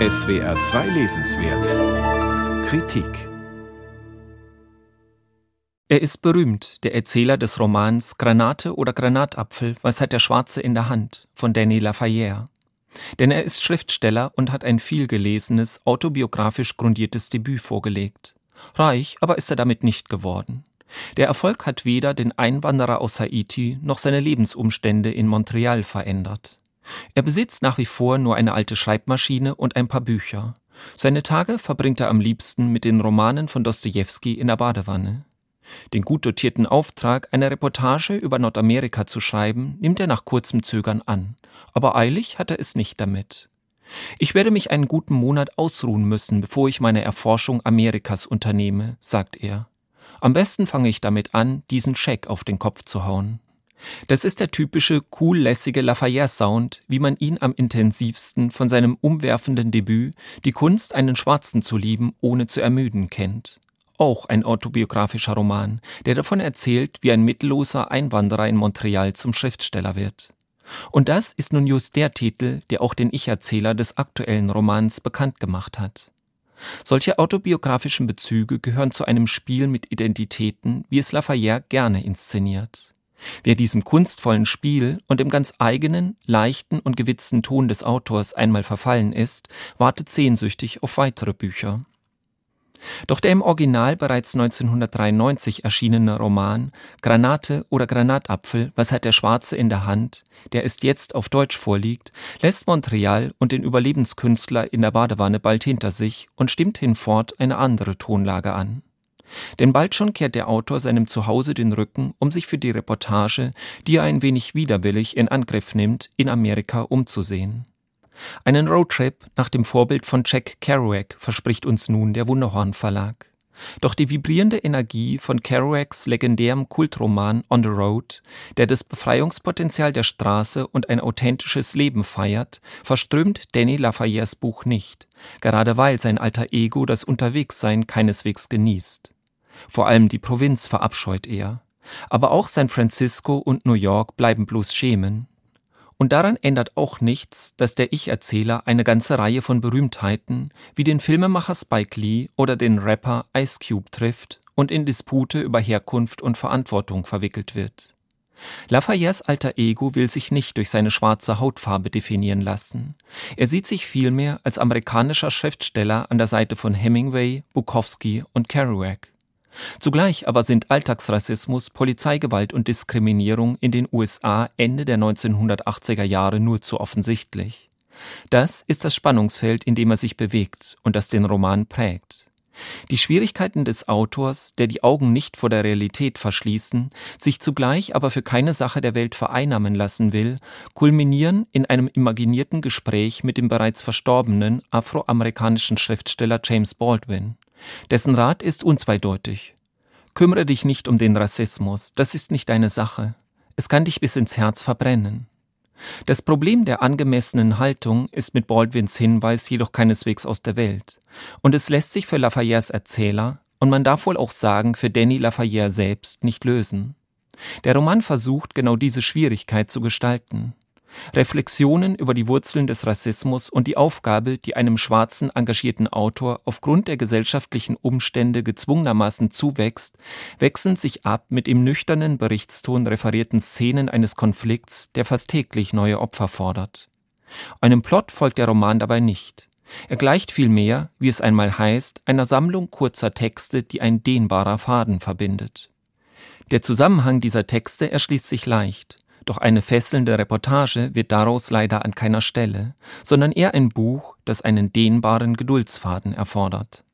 SWR 2 Lesenswert Kritik Er ist berühmt, der Erzähler des Romans Granate oder Granatapfel, was hat der Schwarze in der Hand von Danny Lafayette. Denn er ist Schriftsteller und hat ein vielgelesenes, autobiografisch grundiertes Debüt vorgelegt. Reich aber ist er damit nicht geworden. Der Erfolg hat weder den Einwanderer aus Haiti noch seine Lebensumstände in Montreal verändert. Er besitzt nach wie vor nur eine alte Schreibmaschine und ein paar Bücher. Seine Tage verbringt er am liebsten mit den Romanen von Dostoevsky in der Badewanne. Den gut dotierten Auftrag, eine Reportage über Nordamerika zu schreiben, nimmt er nach kurzem Zögern an. Aber eilig hat er es nicht damit. Ich werde mich einen guten Monat ausruhen müssen, bevor ich meine Erforschung Amerikas unternehme, sagt er. Am besten fange ich damit an, diesen Scheck auf den Kopf zu hauen. Das ist der typische cool-lässige Lafayette-Sound, wie man ihn am intensivsten von seinem umwerfenden Debüt Die Kunst, einen Schwarzen zu lieben, ohne zu ermüden, kennt. Auch ein autobiografischer Roman, der davon erzählt, wie ein mittelloser Einwanderer in Montreal zum Schriftsteller wird. Und das ist nun just der Titel, der auch den Ich-Erzähler des aktuellen Romans bekannt gemacht hat. Solche autobiografischen Bezüge gehören zu einem Spiel mit Identitäten, wie es Lafayette gerne inszeniert. Wer diesem kunstvollen Spiel und dem ganz eigenen, leichten und gewitzten Ton des Autors einmal verfallen ist, wartet sehnsüchtig auf weitere Bücher. Doch der im Original bereits 1993 erschienene Roman Granate oder Granatapfel, was hat der Schwarze in der Hand, der ist jetzt auf Deutsch vorliegt, lässt Montreal und den Überlebenskünstler in der Badewanne bald hinter sich und stimmt hinfort eine andere Tonlage an. Denn bald schon kehrt der Autor seinem Zuhause den Rücken, um sich für die Reportage, die er ein wenig widerwillig in Angriff nimmt, in Amerika umzusehen. Einen Roadtrip nach dem Vorbild von Jack Kerouac verspricht uns nun der Wunderhorn Verlag. Doch die vibrierende Energie von Kerouacs legendärem Kultroman On the Road, der das Befreiungspotenzial der Straße und ein authentisches Leben feiert, verströmt Danny Lafayettes Buch nicht, gerade weil sein alter Ego das Unterwegssein keineswegs genießt. Vor allem die Provinz verabscheut er. Aber auch San Francisco und New York bleiben bloß Schemen. Und daran ändert auch nichts, dass der Ich-Erzähler eine ganze Reihe von Berühmtheiten wie den Filmemacher Spike Lee oder den Rapper Ice Cube trifft und in Dispute über Herkunft und Verantwortung verwickelt wird. Lafayettes alter Ego will sich nicht durch seine schwarze Hautfarbe definieren lassen. Er sieht sich vielmehr als amerikanischer Schriftsteller an der Seite von Hemingway, Bukowski und Kerouac. Zugleich aber sind Alltagsrassismus, Polizeigewalt und Diskriminierung in den USA Ende der 1980er Jahre nur zu offensichtlich. Das ist das Spannungsfeld, in dem er sich bewegt und das den Roman prägt. Die Schwierigkeiten des Autors, der die Augen nicht vor der Realität verschließen, sich zugleich aber für keine Sache der Welt vereinnahmen lassen will, kulminieren in einem imaginierten Gespräch mit dem bereits verstorbenen afroamerikanischen Schriftsteller James Baldwin. Dessen Rat ist unzweideutig. Kümmere dich nicht um den Rassismus, das ist nicht deine Sache. Es kann dich bis ins Herz verbrennen. Das Problem der angemessenen Haltung ist mit Baldwins Hinweis jedoch keineswegs aus der Welt. Und es lässt sich für Lafayettes Erzähler, und man darf wohl auch sagen für Danny Lafayette selbst, nicht lösen. Der Roman versucht, genau diese Schwierigkeit zu gestalten. Reflexionen über die Wurzeln des Rassismus und die Aufgabe, die einem schwarzen engagierten Autor aufgrund der gesellschaftlichen Umstände gezwungenermaßen zuwächst, wechseln sich ab mit im nüchternen Berichtston referierten Szenen eines Konflikts, der fast täglich neue Opfer fordert. Einem Plot folgt der Roman dabei nicht. Er gleicht vielmehr, wie es einmal heißt, einer Sammlung kurzer Texte, die ein dehnbarer Faden verbindet. Der Zusammenhang dieser Texte erschließt sich leicht. Doch eine fesselnde Reportage wird daraus leider an keiner Stelle, sondern eher ein Buch, das einen dehnbaren Geduldsfaden erfordert.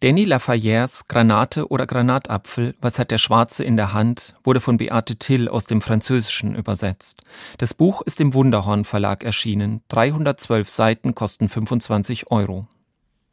Danny Lafayettes Granate oder Granatapfel, was hat der Schwarze in der Hand, wurde von Beate Till aus dem Französischen übersetzt. Das Buch ist im Wunderhorn Verlag erschienen. 312 Seiten kosten 25 Euro.